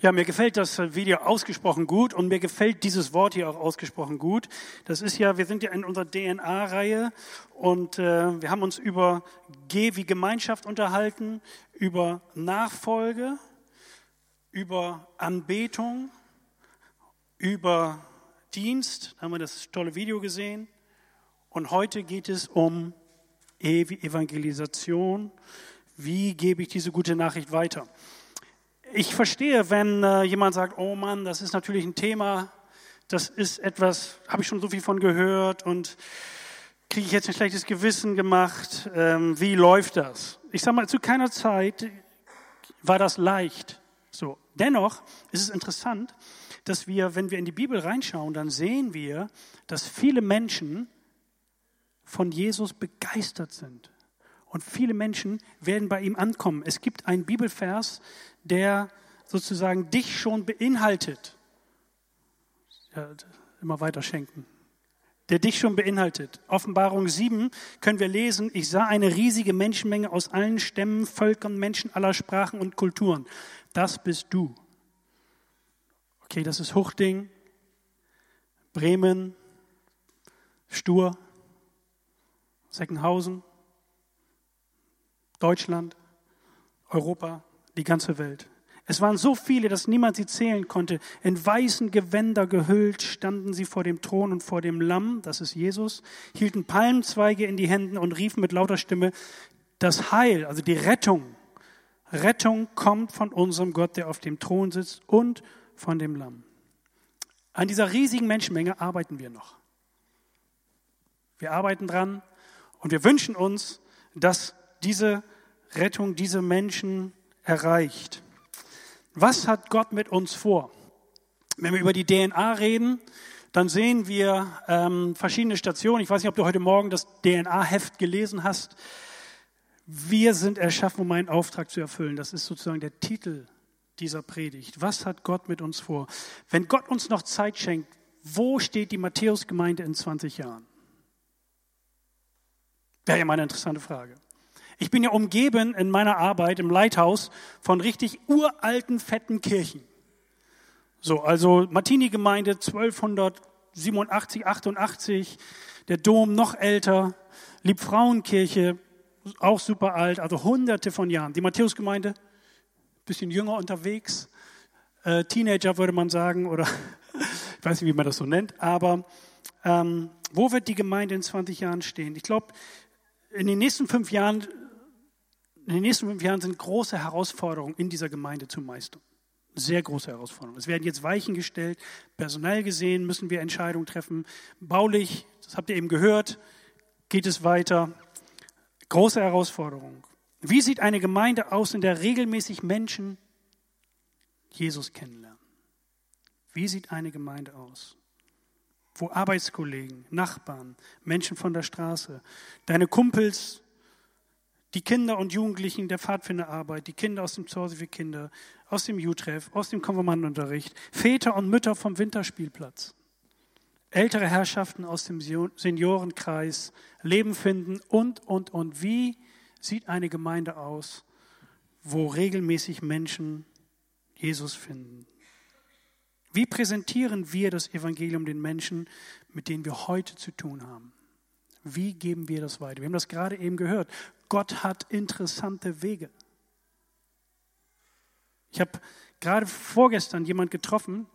Ja, mir gefällt das Video ausgesprochen gut und mir gefällt dieses Wort hier auch ausgesprochen gut. Das ist ja, wir sind ja in unserer DNA-Reihe und äh, wir haben uns über G wie Gemeinschaft unterhalten, über Nachfolge, über Anbetung, über Dienst. Da haben wir das tolle Video gesehen. Und heute geht es um E wie Evangelisation. Wie gebe ich diese gute Nachricht weiter? Ich verstehe, wenn äh, jemand sagt, oh Mann, das ist natürlich ein Thema, das ist etwas, habe ich schon so viel von gehört und kriege ich jetzt ein schlechtes Gewissen gemacht? Ähm, wie läuft das? Ich sage mal, zu keiner Zeit war das leicht. So. Dennoch ist es interessant, dass wir, wenn wir in die Bibel reinschauen, dann sehen wir, dass viele Menschen von Jesus begeistert sind. Und viele Menschen werden bei ihm ankommen. Es gibt einen Bibelvers, der sozusagen dich schon beinhaltet. Ja, immer weiter schenken. Der dich schon beinhaltet. Offenbarung 7 können wir lesen, ich sah eine riesige Menschenmenge aus allen Stämmen, Völkern, Menschen aller Sprachen und Kulturen. Das bist du. Okay, das ist Huchting, Bremen, Stur, Seckenhausen, Deutschland, Europa, die ganze Welt. Es waren so viele, dass niemand sie zählen konnte. In weißen Gewänder gehüllt standen sie vor dem Thron und vor dem Lamm, das ist Jesus, hielten Palmzweige in die Hände und riefen mit lauter Stimme, das Heil, also die Rettung, Rettung kommt von unserem Gott, der auf dem Thron sitzt und von dem Lamm. An dieser riesigen Menschenmenge arbeiten wir noch. Wir arbeiten dran und wir wünschen uns, dass diese Rettung diese Menschen erreicht. Was hat Gott mit uns vor? Wenn wir über die DNA reden, dann sehen wir ähm, verschiedene Stationen. Ich weiß nicht, ob du heute Morgen das DNA-Heft gelesen hast. Wir sind erschaffen, um einen Auftrag zu erfüllen. Das ist sozusagen der Titel dieser Predigt. Was hat Gott mit uns vor? Wenn Gott uns noch Zeit schenkt, wo steht die Matthäus-Gemeinde in 20 Jahren? Wäre ja mal eine interessante Frage. Ich bin ja umgeben in meiner Arbeit im Leithaus von richtig uralten, fetten Kirchen. So, also Martini-Gemeinde 1287, 88, der Dom noch älter, Liebfrauenkirche auch super alt, also hunderte von Jahren. Die Matthäusgemeinde, bisschen jünger unterwegs, äh, Teenager würde man sagen, oder ich weiß nicht, wie man das so nennt, aber ähm, wo wird die Gemeinde in 20 Jahren stehen? Ich glaube, in den nächsten fünf Jahren in den nächsten fünf Jahren sind große Herausforderungen in dieser Gemeinde zu meistern. Sehr große Herausforderungen. Es werden jetzt Weichen gestellt. Personell gesehen müssen wir Entscheidungen treffen. Baulich, das habt ihr eben gehört, geht es weiter. Große Herausforderung. Wie sieht eine Gemeinde aus, in der regelmäßig Menschen Jesus kennenlernen? Wie sieht eine Gemeinde aus? Wo Arbeitskollegen, Nachbarn, Menschen von der Straße, deine Kumpels, die Kinder und Jugendlichen der Pfadfinderarbeit, die Kinder aus dem Zuhause für Kinder, aus dem Jutreff, aus dem Konfirmandenunterricht, Väter und Mütter vom Winterspielplatz, ältere Herrschaften aus dem Seniorenkreis, Leben finden und, und, und. Wie sieht eine Gemeinde aus, wo regelmäßig Menschen Jesus finden? Wie präsentieren wir das Evangelium den Menschen, mit denen wir heute zu tun haben? Wie geben wir das weiter? Wir haben das gerade eben gehört. Gott hat interessante Wege. Ich habe gerade vorgestern jemand getroffen,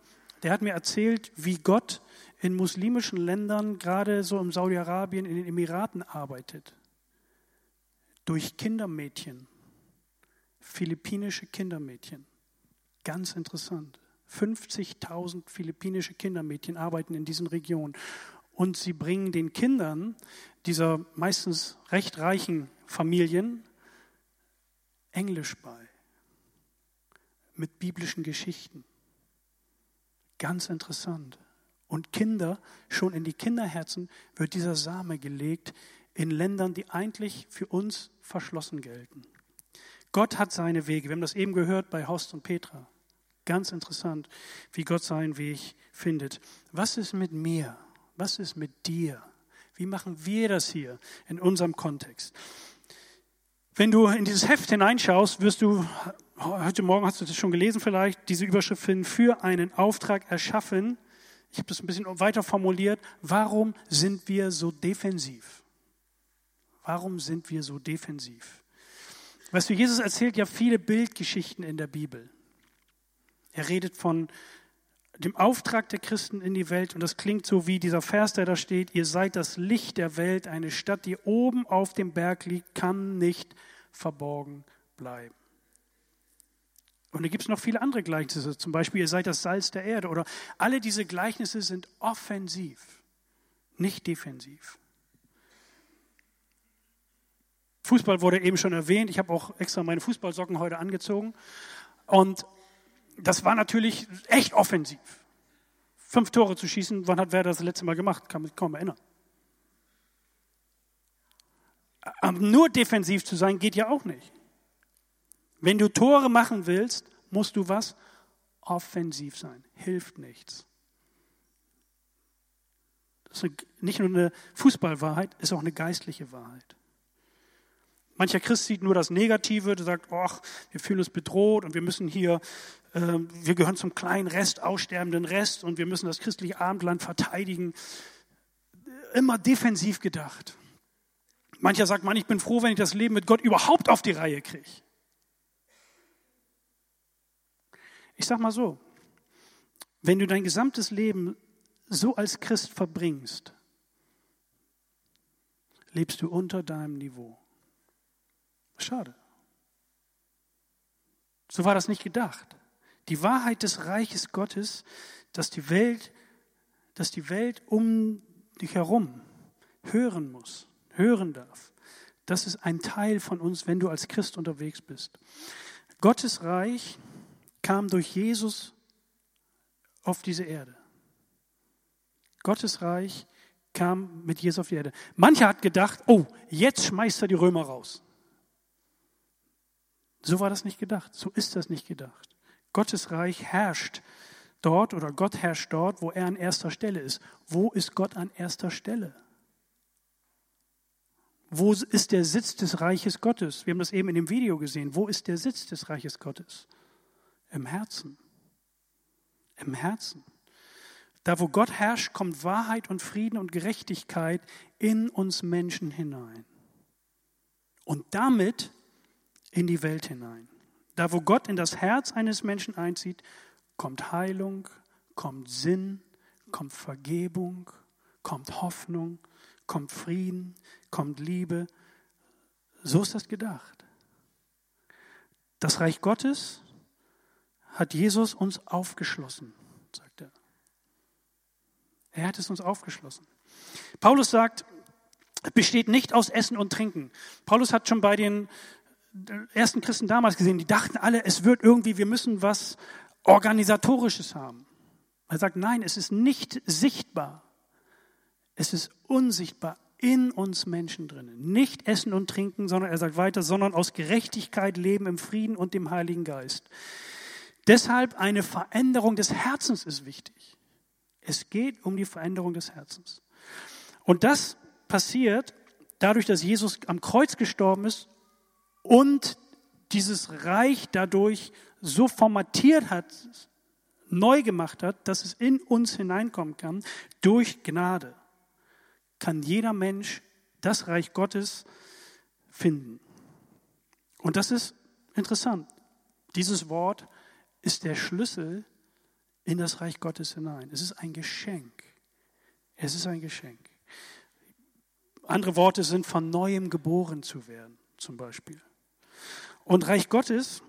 der hat mir erzählt, wie Gott in muslimischen Ländern, gerade so im Saudi-Arabien, in den Emiraten arbeitet. Durch Kindermädchen, philippinische Kindermädchen. Ganz interessant. 50.000 philippinische Kindermädchen arbeiten in diesen Regionen und sie bringen den Kindern dieser meistens recht reichen Familien Englisch bei mit biblischen Geschichten. Ganz interessant. Und Kinder, schon in die Kinderherzen wird dieser Same gelegt in Ländern, die eigentlich für uns verschlossen gelten. Gott hat seine Wege. Wir haben das eben gehört bei Horst und Petra. Ganz interessant, wie Gott seinen Weg findet. Was ist mit mir? Was ist mit dir? Wie machen wir das hier in unserem Kontext? Wenn du in dieses Heft hineinschaust, wirst du, heute Morgen hast du das schon gelesen vielleicht, diese Überschrift finden, für einen Auftrag erschaffen. Ich habe das ein bisschen weiter formuliert. Warum sind wir so defensiv? Warum sind wir so defensiv? Weißt du, Jesus erzählt ja viele Bildgeschichten in der Bibel. Er redet von dem Auftrag der Christen in die Welt. Und das klingt so wie dieser Vers, der da steht, ihr seid das Licht der Welt, eine Stadt, die oben auf dem Berg liegt, kann nicht verborgen bleiben. Und da gibt es noch viele andere Gleichnisse, zum Beispiel, ihr seid das Salz der Erde. Oder alle diese Gleichnisse sind offensiv, nicht defensiv. Fußball wurde eben schon erwähnt. Ich habe auch extra meine Fußballsocken heute angezogen. Und das war natürlich echt offensiv. Fünf Tore zu schießen, wann hat Werder das letzte Mal gemacht? Kann mich kaum erinnern. Aber nur defensiv zu sein, geht ja auch nicht. Wenn du Tore machen willst, musst du was? Offensiv sein. Hilft nichts. Das ist nicht nur eine Fußballwahrheit, ist auch eine geistliche Wahrheit. Mancher Christ sieht nur das Negative, der sagt, ach, wir fühlen uns bedroht und wir müssen hier, wir gehören zum kleinen Rest, aussterbenden Rest und wir müssen das christliche Abendland verteidigen. Immer defensiv gedacht. Mancher sagt, man, ich bin froh, wenn ich das Leben mit Gott überhaupt auf die Reihe kriege. Ich sag mal so, wenn du dein gesamtes Leben so als Christ verbringst, lebst du unter deinem Niveau. Schade. So war das nicht gedacht. Die Wahrheit des Reiches Gottes, dass die Welt, dass die Welt um dich herum hören muss, hören darf. Das ist ein Teil von uns, wenn du als Christ unterwegs bist. Gottes Reich kam durch Jesus auf diese Erde. Gottes Reich kam mit Jesus auf die Erde. Mancher hat gedacht, oh, jetzt schmeißt er die Römer raus. So war das nicht gedacht. So ist das nicht gedacht. Gottes Reich herrscht dort oder Gott herrscht dort, wo er an erster Stelle ist. Wo ist Gott an erster Stelle? Wo ist der Sitz des Reiches Gottes? Wir haben das eben in dem Video gesehen. Wo ist der Sitz des Reiches Gottes? Im Herzen. Im Herzen. Da, wo Gott herrscht, kommt Wahrheit und Frieden und Gerechtigkeit in uns Menschen hinein. Und damit in die Welt hinein. Da, wo Gott in das Herz eines Menschen einzieht, kommt Heilung, kommt Sinn, kommt Vergebung, kommt Hoffnung, kommt Frieden, kommt Liebe. So ist das gedacht. Das Reich Gottes hat Jesus uns aufgeschlossen, sagt er. Er hat es uns aufgeschlossen. Paulus sagt, besteht nicht aus Essen und Trinken. Paulus hat schon bei den ersten Christen damals gesehen, die dachten alle, es wird irgendwie, wir müssen was Organisatorisches haben. Er sagt, nein, es ist nicht sichtbar. Es ist unsichtbar in uns Menschen drinnen. Nicht essen und trinken, sondern er sagt weiter, sondern aus Gerechtigkeit leben im Frieden und dem Heiligen Geist. Deshalb eine Veränderung des Herzens ist wichtig. Es geht um die Veränderung des Herzens. Und das passiert dadurch, dass Jesus am Kreuz gestorben ist und dieses Reich dadurch so formatiert hat, neu gemacht hat, dass es in uns hineinkommen kann, durch Gnade, kann jeder Mensch das Reich Gottes finden. Und das ist interessant. Dieses Wort ist der Schlüssel in das Reich Gottes hinein. Es ist ein Geschenk. Es ist ein Geschenk. Andere Worte sind von neuem geboren zu werden, zum Beispiel. Und Reich Gottes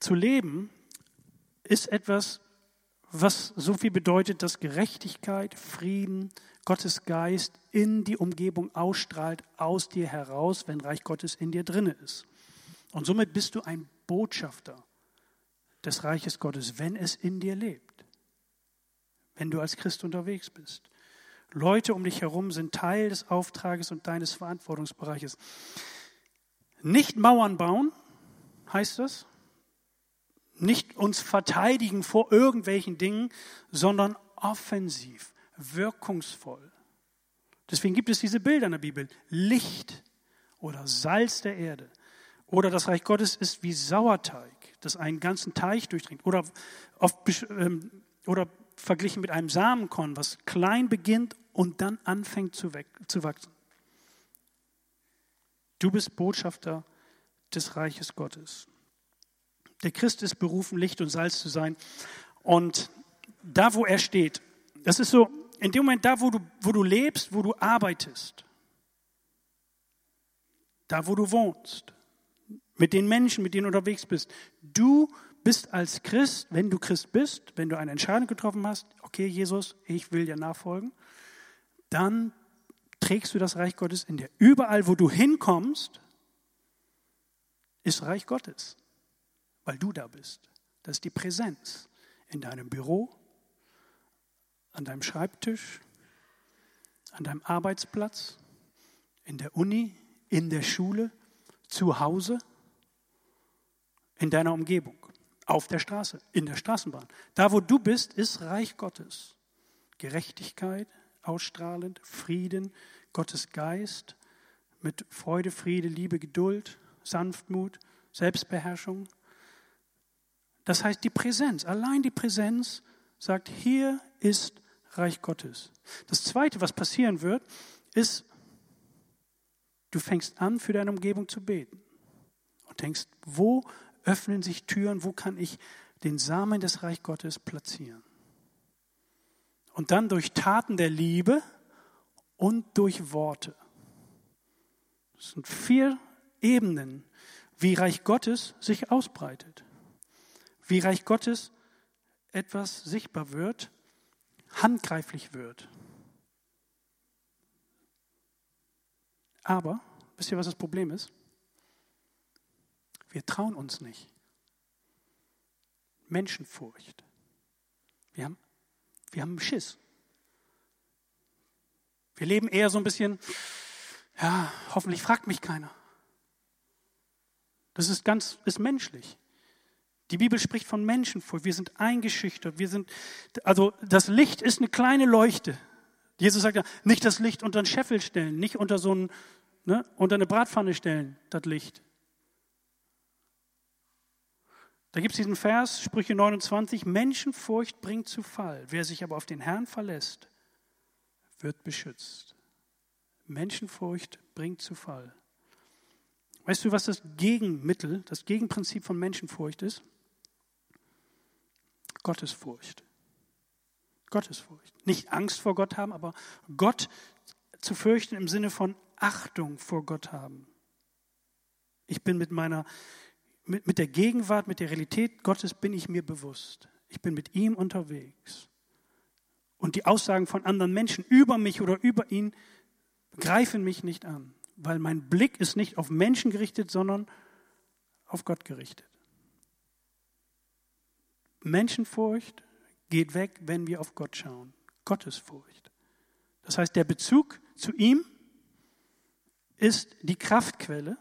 zu leben ist etwas, was so viel bedeutet, dass Gerechtigkeit, Frieden, Gottes Geist in die Umgebung ausstrahlt, aus dir heraus, wenn Reich Gottes in dir drinne ist. Und somit bist du ein Botschafter des Reiches Gottes, wenn es in dir lebt, wenn du als Christ unterwegs bist. Leute um dich herum sind Teil des Auftrages und deines Verantwortungsbereiches. Nicht Mauern bauen, heißt das. Nicht uns verteidigen vor irgendwelchen Dingen, sondern offensiv, wirkungsvoll. Deswegen gibt es diese Bilder in der Bibel. Licht oder Salz der Erde. Oder das Reich Gottes ist wie Sauerteig, das einen ganzen Teich durchdringt. Oder, oft, ähm, oder verglichen mit einem Samenkorn, was klein beginnt und dann anfängt zu, zu wachsen. Du bist Botschafter des Reiches Gottes. Der Christ ist berufen, Licht und Salz zu sein. Und da, wo er steht, das ist so, in dem Moment da, wo du, wo du lebst, wo du arbeitest, da, wo du wohnst, mit den Menschen, mit denen du unterwegs bist, du bist als Christ, wenn du Christ bist, wenn du eine Entscheidung getroffen hast, okay, Jesus, ich will dir nachfolgen, dann trägst du das Reich Gottes in dir. Überall, wo du hinkommst, ist Reich Gottes, weil du da bist. Das ist die Präsenz in deinem Büro, an deinem Schreibtisch, an deinem Arbeitsplatz, in der Uni, in der Schule, zu Hause, in deiner Umgebung, auf der Straße, in der Straßenbahn. Da, wo du bist, ist Reich Gottes. Gerechtigkeit, ausstrahlend, Frieden, Gottes Geist mit Freude, Friede, Liebe, Geduld, Sanftmut, Selbstbeherrschung. Das heißt, die Präsenz, allein die Präsenz sagt, hier ist Reich Gottes. Das Zweite, was passieren wird, ist, du fängst an, für deine Umgebung zu beten und denkst, wo öffnen sich Türen, wo kann ich den Samen des Reich Gottes platzieren? Und dann durch Taten der Liebe und durch Worte. Das sind vier Ebenen, wie Reich Gottes sich ausbreitet, wie Reich Gottes etwas sichtbar wird, handgreiflich wird. Aber, wisst ihr, was das Problem ist? Wir trauen uns nicht. Menschenfurcht. Wir haben, wir haben Schiss. Wir leben eher so ein bisschen, ja, hoffentlich fragt mich keiner. Das ist ganz, ist menschlich. Die Bibel spricht von Menschenfurcht. Wir sind eingeschüchtert. Wir sind, also das Licht ist eine kleine Leuchte. Jesus sagt ja, nicht das Licht unter einen Scheffel stellen, nicht unter so ein, ne, unter eine Bratpfanne stellen, das Licht. Da gibt es diesen Vers, Sprüche 29, Menschenfurcht bringt zu Fall. Wer sich aber auf den Herrn verlässt, wird beschützt. Menschenfurcht bringt zu Fall. Weißt du, was das Gegenmittel, das Gegenprinzip von Menschenfurcht ist? Gottesfurcht. Gottesfurcht. Nicht Angst vor Gott haben, aber Gott zu fürchten im Sinne von Achtung vor Gott haben. Ich bin mit meiner, mit, mit der Gegenwart, mit der Realität Gottes bin ich mir bewusst. Ich bin mit ihm unterwegs. Und die Aussagen von anderen Menschen über mich oder über ihn greifen mich nicht an, weil mein Blick ist nicht auf Menschen gerichtet, sondern auf Gott gerichtet. Menschenfurcht geht weg, wenn wir auf Gott schauen. Gottesfurcht. Das heißt, der Bezug zu ihm ist die Kraftquelle,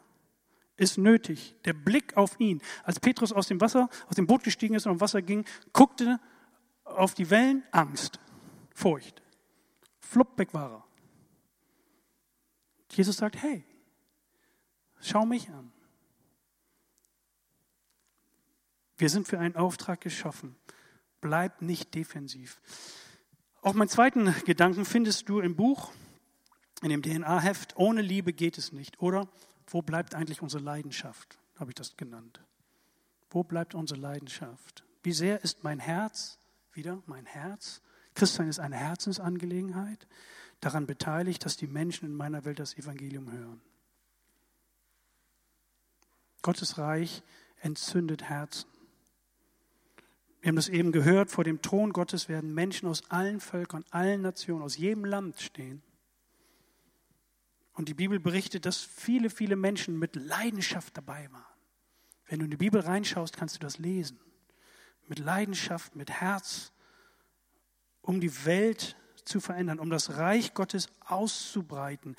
ist nötig. Der Blick auf ihn. Als Petrus aus dem Wasser, aus dem Boot gestiegen ist und am Wasser ging, guckte auf die Wellen, Angst. Furcht. Flupp, weg war er. Jesus sagt, hey, schau mich an. Wir sind für einen Auftrag geschaffen. Bleib nicht defensiv. Auch meinen zweiten Gedanken findest du im Buch, in dem DNA-Heft. Ohne Liebe geht es nicht. Oder wo bleibt eigentlich unsere Leidenschaft? Habe ich das genannt. Wo bleibt unsere Leidenschaft? Wie sehr ist mein Herz, wieder mein Herz, Christsein ist eine Herzensangelegenheit, daran beteiligt, dass die Menschen in meiner Welt das Evangelium hören. Gottes Reich entzündet Herzen. Wir haben das eben gehört, vor dem Thron Gottes werden Menschen aus allen Völkern, allen Nationen, aus jedem Land stehen. Und die Bibel berichtet, dass viele, viele Menschen mit Leidenschaft dabei waren. Wenn du in die Bibel reinschaust, kannst du das lesen. Mit Leidenschaft, mit Herz, um die Welt zu verändern, um das Reich Gottes auszubreiten.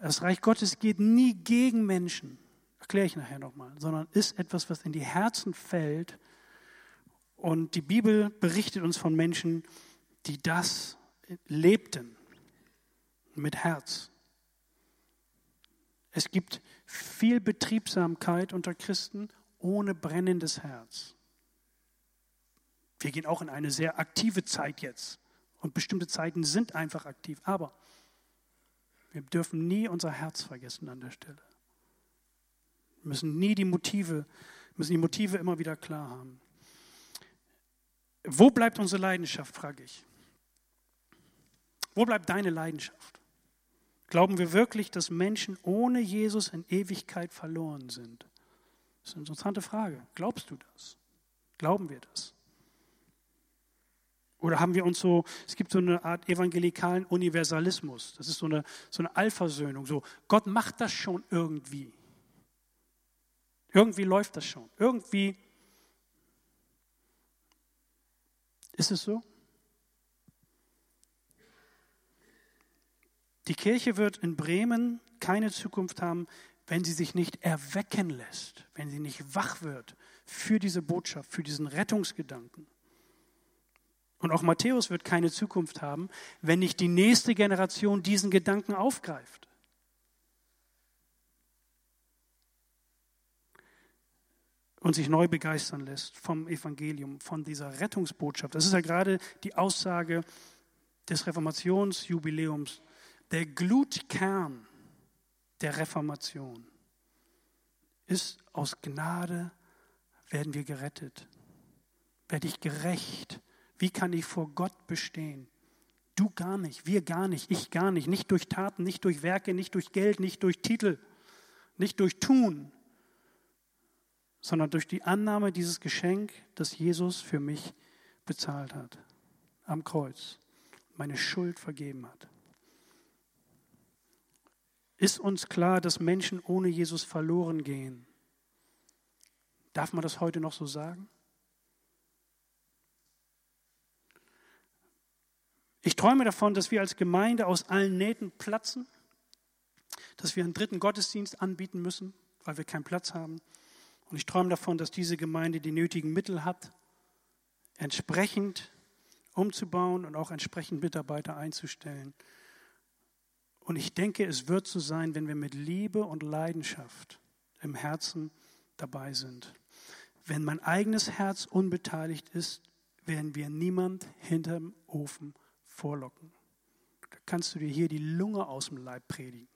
Das Reich Gottes geht nie gegen Menschen, erkläre ich nachher nochmal, sondern ist etwas, was in die Herzen fällt. Und die Bibel berichtet uns von Menschen, die das lebten mit Herz. Es gibt viel Betriebsamkeit unter Christen ohne brennendes Herz. Wir gehen auch in eine sehr aktive Zeit jetzt. Und bestimmte Zeiten sind einfach aktiv. Aber wir dürfen nie unser Herz vergessen an der Stelle. Wir müssen nie die Motive, müssen die Motive immer wieder klar haben. Wo bleibt unsere Leidenschaft, frage ich. Wo bleibt deine Leidenschaft? Glauben wir wirklich, dass Menschen ohne Jesus in Ewigkeit verloren sind? Das ist eine interessante Frage. Glaubst du das? Glauben wir das? Oder haben wir uns so, es gibt so eine Art evangelikalen Universalismus. Das ist so eine, so eine Allversöhnung. So, Gott macht das schon irgendwie. Irgendwie läuft das schon. Irgendwie ist es so. Die Kirche wird in Bremen keine Zukunft haben, wenn sie sich nicht erwecken lässt, wenn sie nicht wach wird für diese Botschaft, für diesen Rettungsgedanken. Und auch Matthäus wird keine Zukunft haben, wenn nicht die nächste Generation diesen Gedanken aufgreift. Und sich neu begeistern lässt vom Evangelium, von dieser Rettungsbotschaft. Das ist ja gerade die Aussage des Reformationsjubiläums der Glutkern der Reformation ist aus Gnade werden wir gerettet. Werde ich gerecht. Wie kann ich vor Gott bestehen? Du gar nicht, wir gar nicht, ich gar nicht. Nicht durch Taten, nicht durch Werke, nicht durch Geld, nicht durch Titel, nicht durch Tun, sondern durch die Annahme dieses Geschenk, das Jesus für mich bezahlt hat am Kreuz, meine Schuld vergeben hat. Ist uns klar, dass Menschen ohne Jesus verloren gehen? Darf man das heute noch so sagen? Ich träume davon, dass wir als Gemeinde aus allen Nähten platzen, dass wir einen dritten Gottesdienst anbieten müssen, weil wir keinen Platz haben. Und ich träume davon, dass diese Gemeinde die nötigen Mittel hat, entsprechend umzubauen und auch entsprechend Mitarbeiter einzustellen. Und ich denke, es wird so sein, wenn wir mit Liebe und Leidenschaft im Herzen dabei sind. Wenn mein eigenes Herz unbeteiligt ist, werden wir niemand hinterm Ofen vorlocken. Da kannst du dir hier die Lunge aus dem Leib predigen.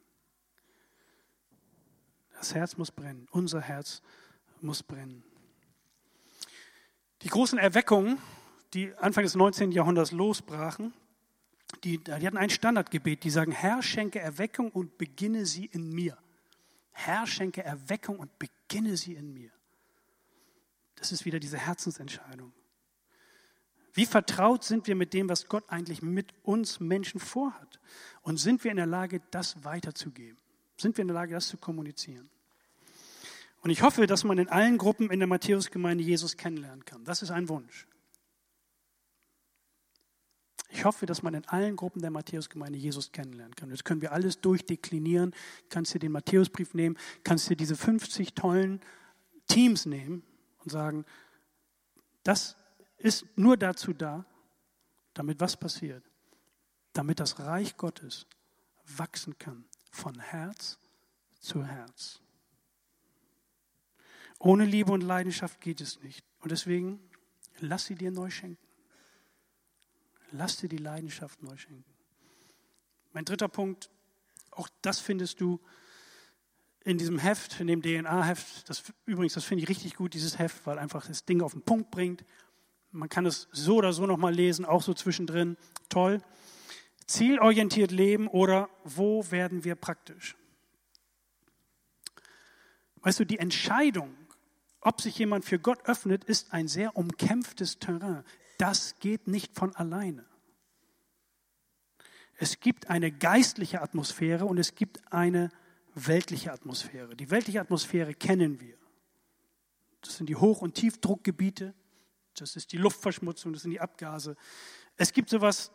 Das Herz muss brennen. Unser Herz muss brennen. Die großen Erweckungen, die Anfang des 19. Jahrhunderts losbrachen, die, die hatten ein Standardgebet, die sagen, Herr, schenke Erweckung und beginne sie in mir. Herr, schenke Erweckung und beginne sie in mir. Das ist wieder diese Herzensentscheidung. Wie vertraut sind wir mit dem, was Gott eigentlich mit uns Menschen vorhat? Und sind wir in der Lage, das weiterzugeben? Sind wir in der Lage, das zu kommunizieren? Und ich hoffe, dass man in allen Gruppen in der Matthäusgemeinde Jesus kennenlernen kann. Das ist ein Wunsch. Ich hoffe, dass man in allen Gruppen der Matthäusgemeinde Jesus kennenlernen kann. Jetzt können wir alles durchdeklinieren. Kannst du den Matthäusbrief nehmen, kannst du diese 50 tollen Teams nehmen und sagen, das ist nur dazu da, damit was passiert? Damit das Reich Gottes wachsen kann, von Herz zu Herz. Ohne Liebe und Leidenschaft geht es nicht. Und deswegen lass sie dir neu schenken. Lass dir die Leidenschaft neu schenken. Mein dritter Punkt, auch das findest du in diesem Heft, in dem DNA-Heft. Das, übrigens, das finde ich richtig gut, dieses Heft, weil einfach das Ding auf den Punkt bringt. Man kann es so oder so nochmal lesen, auch so zwischendrin. Toll. Zielorientiert leben oder wo werden wir praktisch? Weißt du, die Entscheidung, ob sich jemand für Gott öffnet, ist ein sehr umkämpftes Terrain. Das geht nicht von alleine. Es gibt eine geistliche Atmosphäre und es gibt eine weltliche Atmosphäre. Die weltliche Atmosphäre kennen wir. Das sind die Hoch- und Tiefdruckgebiete, das ist die Luftverschmutzung, das sind die Abgase. Es gibt sowas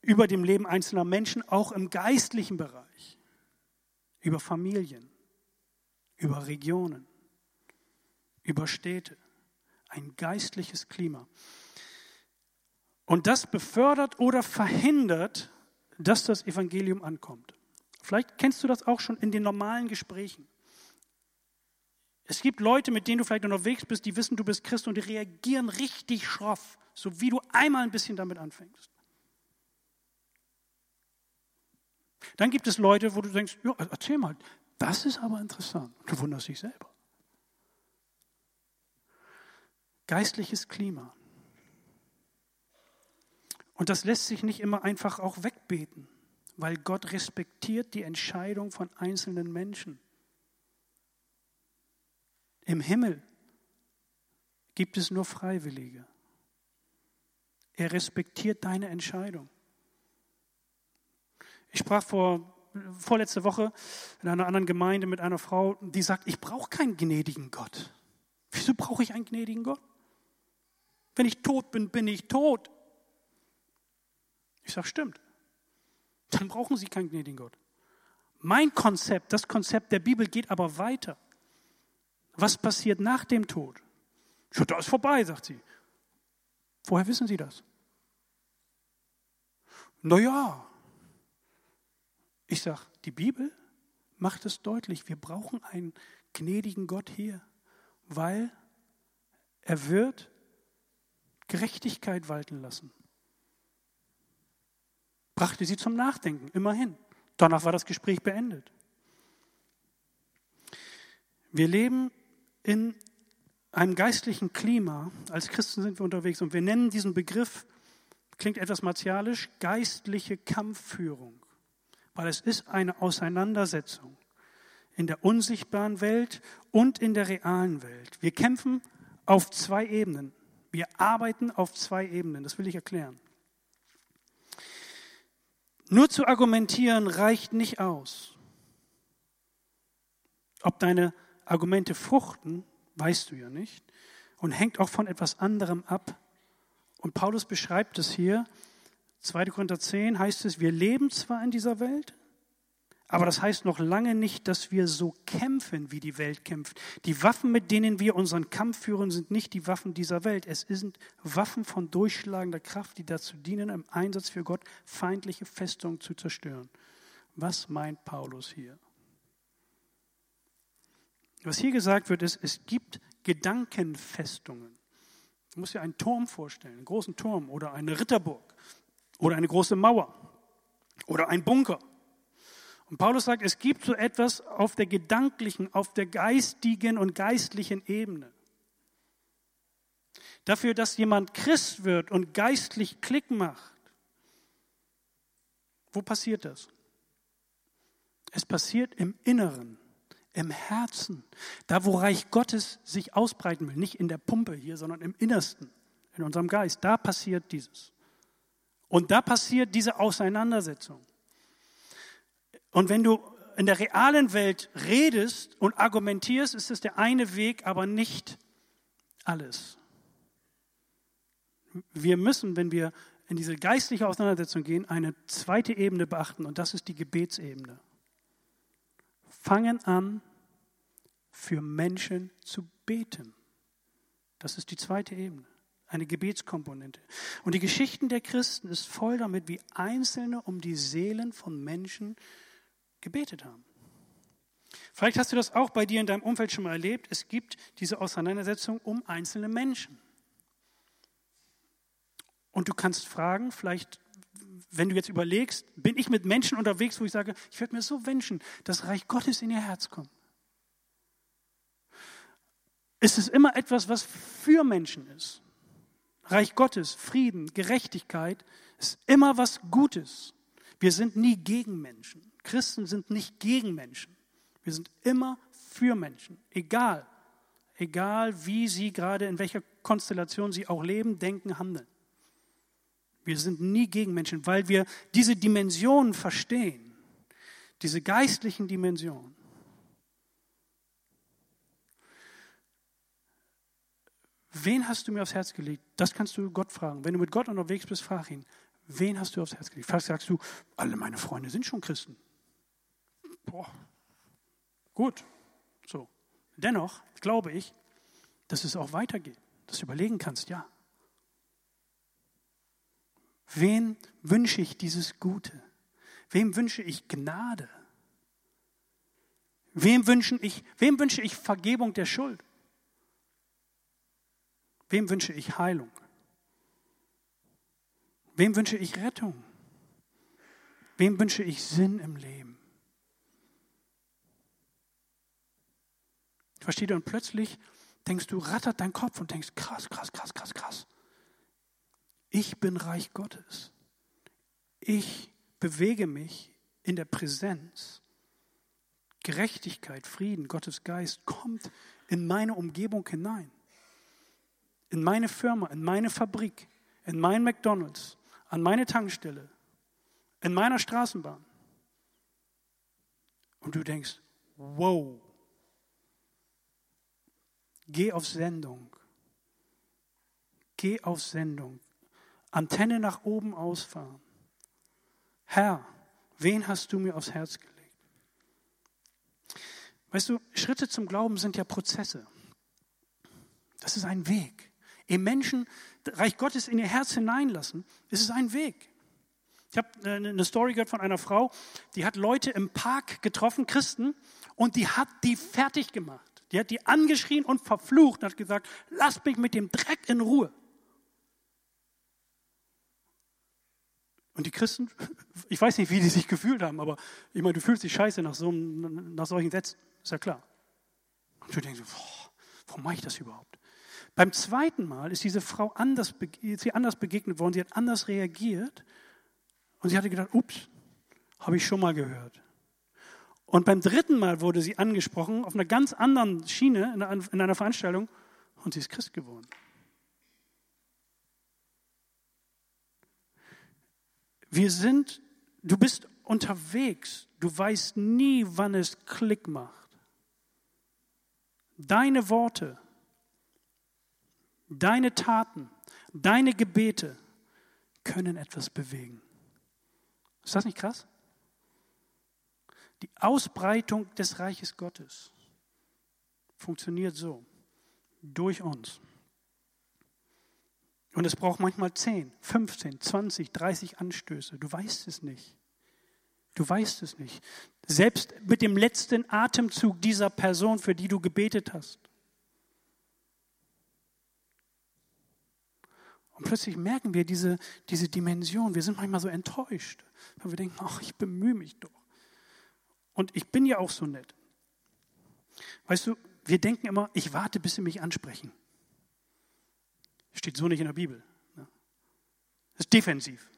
über dem Leben einzelner Menschen, auch im geistlichen Bereich, über Familien, über Regionen, über Städte, ein geistliches Klima. Und das befördert oder verhindert, dass das Evangelium ankommt. Vielleicht kennst du das auch schon in den normalen Gesprächen. Es gibt Leute, mit denen du vielleicht unterwegs bist, die wissen, du bist Christ und die reagieren richtig schroff, so wie du einmal ein bisschen damit anfängst. Dann gibt es Leute, wo du denkst, ja, erzähl mal, das ist aber interessant. Du wunderst dich selber. Geistliches Klima. Und das lässt sich nicht immer einfach auch wegbeten, weil Gott respektiert die Entscheidung von einzelnen Menschen. Im Himmel gibt es nur Freiwillige. Er respektiert deine Entscheidung. Ich sprach vor, vorletzte Woche in einer anderen Gemeinde mit einer Frau, die sagt, ich brauche keinen gnädigen Gott. Wieso brauche ich einen gnädigen Gott? Wenn ich tot bin, bin ich tot. Ich sage, stimmt. Dann brauchen Sie keinen gnädigen Gott. Mein Konzept, das Konzept der Bibel geht aber weiter. Was passiert nach dem Tod? Ja, da ist vorbei, sagt sie. Woher wissen Sie das? Naja, ich sage, die Bibel macht es deutlich, wir brauchen einen gnädigen Gott hier, weil er wird Gerechtigkeit walten lassen. Brachte sie zum Nachdenken, immerhin. Danach war das Gespräch beendet. Wir leben in einem geistlichen Klima. Als Christen sind wir unterwegs und wir nennen diesen Begriff, klingt etwas martialisch, geistliche Kampfführung, weil es ist eine Auseinandersetzung in der unsichtbaren Welt und in der realen Welt. Wir kämpfen auf zwei Ebenen. Wir arbeiten auf zwei Ebenen, das will ich erklären. Nur zu argumentieren reicht nicht aus. Ob deine Argumente fruchten, weißt du ja nicht und hängt auch von etwas anderem ab. Und Paulus beschreibt es hier, 2. Korinther 10 heißt es, wir leben zwar in dieser Welt, aber das heißt noch lange nicht, dass wir so kämpfen, wie die Welt kämpft. Die Waffen, mit denen wir unseren Kampf führen, sind nicht die Waffen dieser Welt. Es sind Waffen von durchschlagender Kraft, die dazu dienen, im Einsatz für Gott feindliche Festungen zu zerstören. Was meint Paulus hier? Was hier gesagt wird, ist, es gibt Gedankenfestungen. Du musst dir einen Turm vorstellen, einen großen Turm oder eine Ritterburg oder eine große Mauer oder ein Bunker. Und Paulus sagt, es gibt so etwas auf der gedanklichen, auf der geistigen und geistlichen Ebene. Dafür, dass jemand Christ wird und geistlich Klick macht. Wo passiert das? Es passiert im Inneren, im Herzen, da wo Reich Gottes sich ausbreiten will, nicht in der Pumpe hier, sondern im Innersten, in unserem Geist. Da passiert dieses. Und da passiert diese Auseinandersetzung. Und wenn du in der realen Welt redest und argumentierst, ist es der eine Weg, aber nicht alles. Wir müssen, wenn wir in diese geistliche Auseinandersetzung gehen, eine zweite Ebene beachten und das ist die Gebetsebene. Fangen an, für Menschen zu beten. Das ist die zweite Ebene, eine Gebetskomponente. Und die Geschichten der Christen ist voll damit, wie Einzelne um die Seelen von Menschen gebetet haben. Vielleicht hast du das auch bei dir in deinem Umfeld schon mal erlebt. Es gibt diese Auseinandersetzung um einzelne Menschen. Und du kannst fragen, vielleicht, wenn du jetzt überlegst, bin ich mit Menschen unterwegs, wo ich sage, ich werde mir so wünschen, dass Reich Gottes in ihr Herz kommt. Ist es immer etwas, was für Menschen ist? Reich Gottes, Frieden, Gerechtigkeit ist immer was Gutes. Wir sind nie gegen Menschen. Christen sind nicht gegen Menschen. Wir sind immer für Menschen, egal, egal wie sie gerade, in welcher Konstellation sie auch leben, denken, handeln. Wir sind nie gegen Menschen, weil wir diese Dimensionen verstehen, diese geistlichen Dimensionen. Wen hast du mir aufs Herz gelegt? Das kannst du Gott fragen. Wenn du mit Gott unterwegs bist, frag ihn. Wen hast du aufs Herz gelegt? Vielleicht sagst du, alle meine Freunde sind schon Christen. Boah, gut. So. Dennoch glaube ich, dass es auch weitergeht, dass du überlegen kannst, ja. Wen wünsche ich dieses Gute? Wem wünsche ich Gnade? Wem wünsche ich, wem wünsche ich Vergebung der Schuld? Wem wünsche ich Heilung? Wem wünsche ich Rettung? Wem wünsche ich Sinn im Leben? Versteht ihr? Und plötzlich denkst du, rattert dein Kopf und denkst, krass, krass, krass, krass, krass. Ich bin Reich Gottes. Ich bewege mich in der Präsenz. Gerechtigkeit, Frieden, Gottes Geist kommt in meine Umgebung hinein. In meine Firma, in meine Fabrik, in mein McDonald's, an meine Tankstelle, in meiner Straßenbahn. Und du denkst, wow, geh auf Sendung. Geh auf Sendung. Antenne nach oben ausfahren. Herr, wen hast du mir aufs Herz gelegt? Weißt du, Schritte zum Glauben sind ja Prozesse. Das ist ein Weg. Ehe Menschen Reich Gottes in ihr Herz hineinlassen, ist es ein Weg. Ich habe äh, eine Story gehört von einer Frau, die hat Leute im Park getroffen, Christen, und die hat die fertig gemacht. Die hat die angeschrien und verflucht und hat gesagt, lass mich mit dem Dreck in Ruhe. Und die Christen, ich weiß nicht, wie die sich gefühlt haben, aber ich meine, du fühlst dich scheiße nach, so, nach solchen Sätzen, ist ja klar. Und du denkst, boah, warum mache ich das überhaupt? Beim zweiten Mal ist diese Frau anders, sie anders begegnet worden, sie hat anders reagiert und sie hatte gedacht, ups, habe ich schon mal gehört. Und beim dritten Mal wurde sie angesprochen auf einer ganz anderen Schiene in einer Veranstaltung und sie ist Christ geworden. Wir sind, du bist unterwegs, du weißt nie, wann es Klick macht. Deine Worte, deine Taten, deine Gebete können etwas bewegen. Ist das nicht krass? Die Ausbreitung des Reiches Gottes funktioniert so, durch uns. Und es braucht manchmal 10, 15, 20, 30 Anstöße. Du weißt es nicht. Du weißt es nicht. Selbst mit dem letzten Atemzug dieser Person, für die du gebetet hast. Und plötzlich merken wir diese, diese Dimension. Wir sind manchmal so enttäuscht, weil wir denken, ach, ich bemühe mich doch. Und ich bin ja auch so nett. Weißt du, wir denken immer, ich warte, bis sie mich ansprechen. Steht so nicht in der Bibel. Das ist defensiv.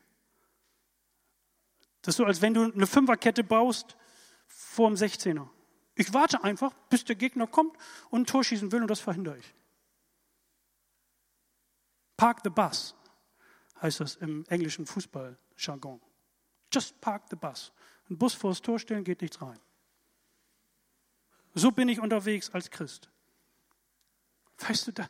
Das ist so, als wenn du eine Fünferkette baust vor dem 16er. Ich warte einfach, bis der Gegner kommt und ein Tor schießen will und das verhindere ich. Park the bus heißt das im englischen Fußballjargon. Just park the bus. Ein Bus vor das Tor stellen, geht nichts rein. So bin ich unterwegs als Christ. Weißt du, da,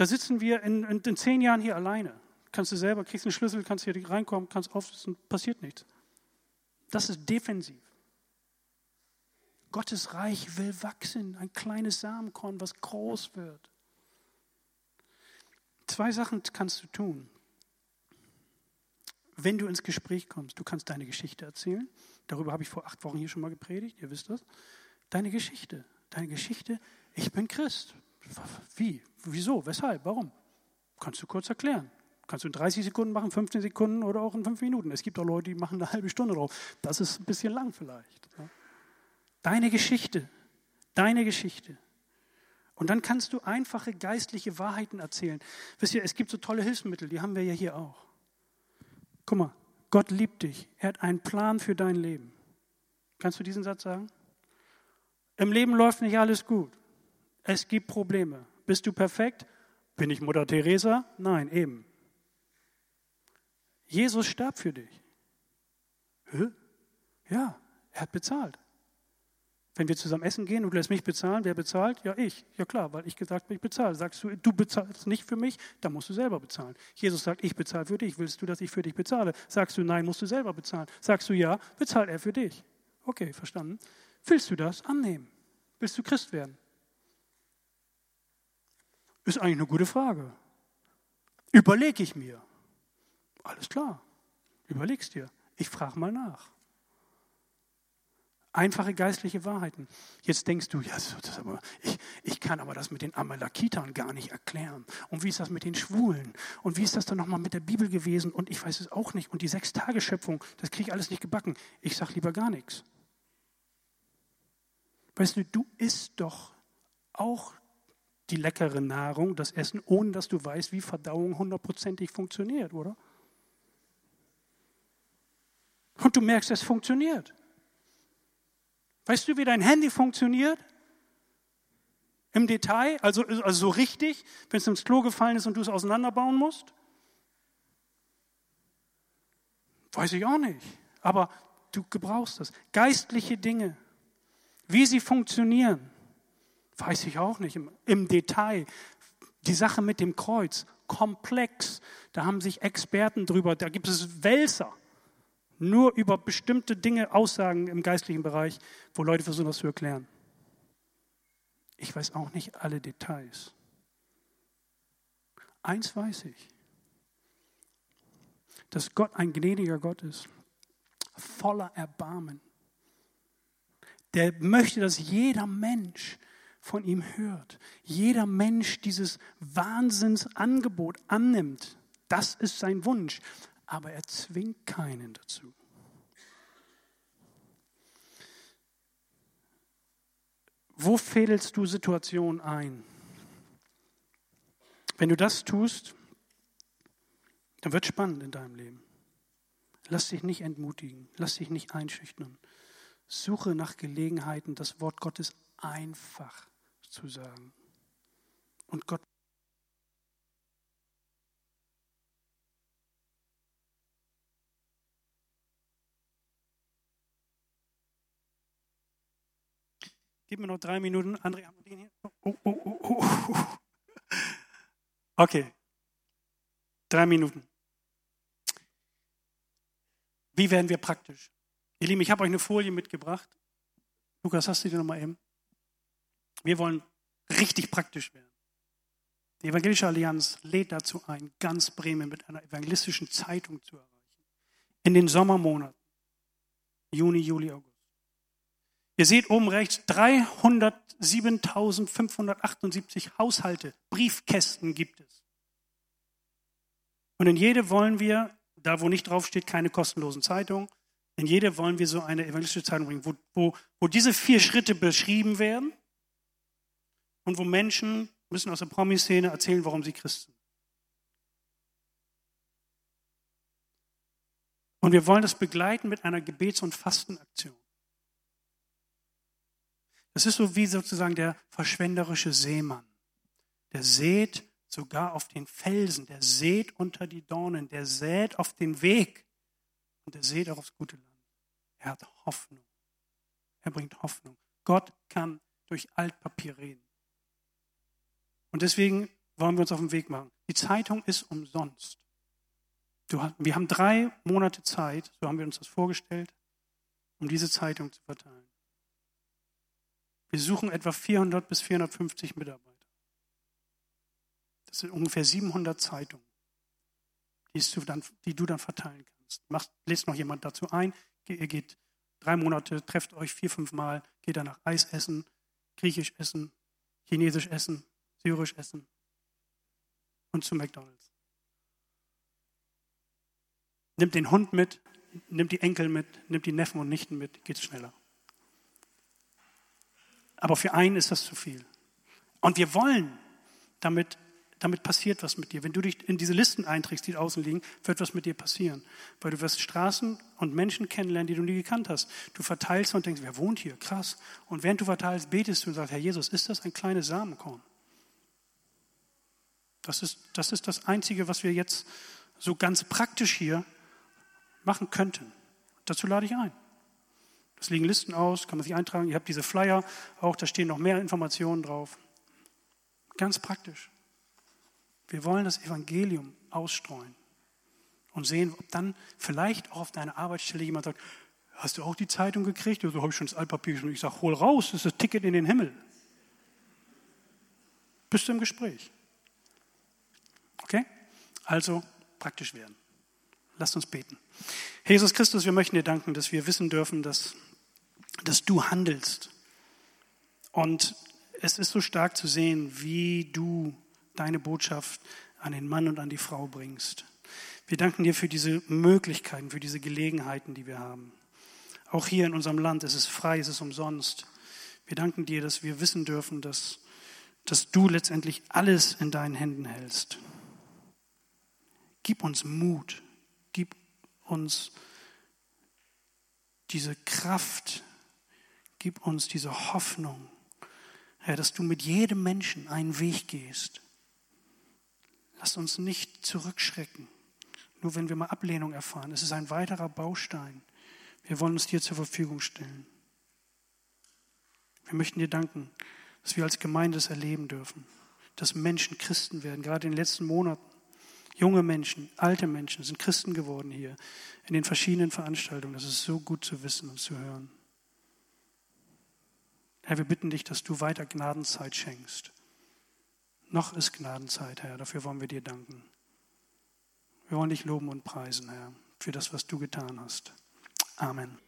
da sitzen wir in, in, in, zehn Jahren hier alleine. Kannst du selber, kriegst einen Schlüssel, kannst hier reinkommen, kannst aufsitzen, passiert nichts. Das ist defensiv. Gottes Reich will wachsen, ein kleines Samenkorn, was groß wird. Zwei Sachen kannst du tun. Wenn du ins Gespräch kommst, du kannst deine Geschichte erzählen. Darüber habe ich vor acht Wochen hier schon mal gepredigt, ihr wisst das. Deine Geschichte, deine Geschichte, ich bin Christ. Wie? Wieso? Weshalb? Warum? Kannst du kurz erklären. Kannst du in 30 Sekunden machen, 15 Sekunden oder auch in 5 Minuten. Es gibt auch Leute, die machen eine halbe Stunde drauf. Das ist ein bisschen lang vielleicht. Deine Geschichte. Deine Geschichte. Und dann kannst du einfache geistliche Wahrheiten erzählen. Wisst ihr, es gibt so tolle Hilfsmittel, die haben wir ja hier auch. Guck mal, Gott liebt dich. Er hat einen Plan für dein Leben. Kannst du diesen Satz sagen? Im Leben läuft nicht alles gut. Es gibt Probleme. Bist du perfekt? Bin ich Mutter Teresa? Nein, eben. Jesus starb für dich. Hä? Ja, er hat bezahlt. Wenn wir zusammen essen gehen und du lässt mich bezahlen, wer bezahlt? Ja, ich. Ja klar, weil ich gesagt habe, ich bezahle. Sagst du, du bezahlst nicht für mich, dann musst du selber bezahlen. Jesus sagt, ich bezahle für dich. Willst du, dass ich für dich bezahle? Sagst du, nein, musst du selber bezahlen. Sagst du, ja, bezahlt er für dich. Okay, verstanden. Willst du das annehmen? Willst du Christ werden? Ist eigentlich eine gute Frage. Überlege ich mir. Alles klar. Überleg's dir. Ich frage mal nach. Einfache geistliche Wahrheiten. Jetzt denkst du, ja, aber, ich, ich kann aber das mit den Amalekitern gar nicht erklären. Und wie ist das mit den Schwulen? Und wie ist das dann nochmal mit der Bibel gewesen? Und ich weiß es auch nicht. Und die Sechstageschöpfung, das kriege ich alles nicht gebacken. Ich sage lieber gar nichts. Weißt du, du isst doch auch die leckere Nahrung, das Essen, ohne dass du weißt, wie Verdauung hundertprozentig funktioniert, oder? Und du merkst, es funktioniert. Weißt du, wie dein Handy funktioniert? Im Detail, also, also so richtig, wenn es ins Klo gefallen ist und du es auseinanderbauen musst? Weiß ich auch nicht. Aber du gebrauchst das. Geistliche Dinge, wie sie funktionieren, weiß ich auch nicht im, im Detail. Die Sache mit dem Kreuz, komplex. Da haben sich Experten drüber, da gibt es Wälzer nur über bestimmte Dinge Aussagen im geistlichen Bereich, wo Leute versuchen, das zu erklären. Ich weiß auch nicht alle Details. Eins weiß ich, dass Gott ein gnädiger Gott ist, voller Erbarmen. Der möchte, dass jeder Mensch von ihm hört. Jeder Mensch dieses Wahnsinnsangebot annimmt. Das ist sein Wunsch aber er zwingt keinen dazu. Wo fädelst du Situationen ein? Wenn du das tust, dann wird es spannend in deinem Leben. Lass dich nicht entmutigen, lass dich nicht einschüchtern. Suche nach Gelegenheiten, das Wort Gottes einfach zu sagen. Und Gott Gib mir noch drei Minuten. André, wir den hier? Oh, oh, oh, okay. Drei Minuten. Wie werden wir praktisch? Ihr Lieben, ich habe euch eine Folie mitgebracht. Lukas, hast du die nochmal eben? Wir wollen richtig praktisch werden. Die Evangelische Allianz lädt dazu ein, ganz Bremen mit einer evangelistischen Zeitung zu erreichen. In den Sommermonaten. Juni, Juli, August. Ihr seht oben rechts 307.578 Haushalte, Briefkästen gibt es. Und in jede wollen wir, da wo nicht draufsteht, keine kostenlosen Zeitungen, in jede wollen wir so eine evangelistische Zeitung bringen, wo, wo, wo diese vier Schritte beschrieben werden und wo Menschen müssen aus der Promi-Szene erzählen, warum sie Christen sind. Und wir wollen das begleiten mit einer Gebets- und Fastenaktion. Das ist so wie sozusagen der verschwenderische Seemann. Der sät sogar auf den Felsen, der sät unter die Dornen, der sät auf den Weg und der sät auch aufs gute Land. Er hat Hoffnung. Er bringt Hoffnung. Gott kann durch Altpapier reden. Und deswegen wollen wir uns auf den Weg machen. Die Zeitung ist umsonst. wir haben drei Monate Zeit, so haben wir uns das vorgestellt, um diese Zeitung zu verteilen. Wir suchen etwa 400 bis 450 Mitarbeiter. Das sind ungefähr 700 Zeitungen, die du dann, die du dann verteilen kannst. Macht, lest noch jemand dazu ein. Ihr geht drei Monate, trefft euch vier, fünf Mal, geht danach Eis essen, Griechisch essen, Chinesisch essen, Syrisch essen und zu McDonalds. Nimmt den Hund mit, nimmt die Enkel mit, nimmt die Neffen und Nichten mit, geht schneller. Aber für einen ist das zu viel. Und wir wollen, damit, damit passiert was mit dir. Wenn du dich in diese Listen einträgst, die außen liegen, wird was mit dir passieren. Weil du wirst Straßen und Menschen kennenlernen, die du nie gekannt hast. Du verteilst und denkst, wer wohnt hier? Krass. Und während du verteilst, betest du und sagst, Herr Jesus, ist das ein kleines Samenkorn? Das ist, das ist das Einzige, was wir jetzt so ganz praktisch hier machen könnten. Dazu lade ich ein. Es liegen Listen aus, kann man sich eintragen. Ihr habt diese Flyer auch, da stehen noch mehr Informationen drauf. Ganz praktisch. Wir wollen das Evangelium ausstreuen und sehen, ob dann vielleicht auch auf deiner Arbeitsstelle jemand sagt, hast du auch die Zeitung gekriegt? Ja, so habe ich schon das Altpapier schon. Ich sage, hol raus, das ist das Ticket in den Himmel. Bist du im Gespräch? Okay? Also praktisch werden. Lasst uns beten. Jesus Christus, wir möchten dir danken, dass wir wissen dürfen, dass dass du handelst. Und es ist so stark zu sehen, wie du deine Botschaft an den Mann und an die Frau bringst. Wir danken dir für diese Möglichkeiten, für diese Gelegenheiten, die wir haben. Auch hier in unserem Land ist es frei, es ist umsonst. Wir danken dir, dass wir wissen dürfen, dass, dass du letztendlich alles in deinen Händen hältst. Gib uns Mut, gib uns diese Kraft, gib uns diese Hoffnung, Herr, dass du mit jedem Menschen einen Weg gehst. Lass uns nicht zurückschrecken, nur wenn wir mal Ablehnung erfahren. Es ist ein weiterer Baustein. Wir wollen uns dir zur Verfügung stellen. Wir möchten dir danken, dass wir als Gemeinde es erleben dürfen, dass Menschen Christen werden, gerade in den letzten Monaten. Junge Menschen, alte Menschen sind Christen geworden hier in den verschiedenen Veranstaltungen. Das ist so gut zu wissen und zu hören. Herr, wir bitten dich, dass du weiter Gnadenzeit schenkst. Noch ist Gnadenzeit, Herr. Dafür wollen wir dir danken. Wir wollen dich loben und preisen, Herr, für das, was du getan hast. Amen.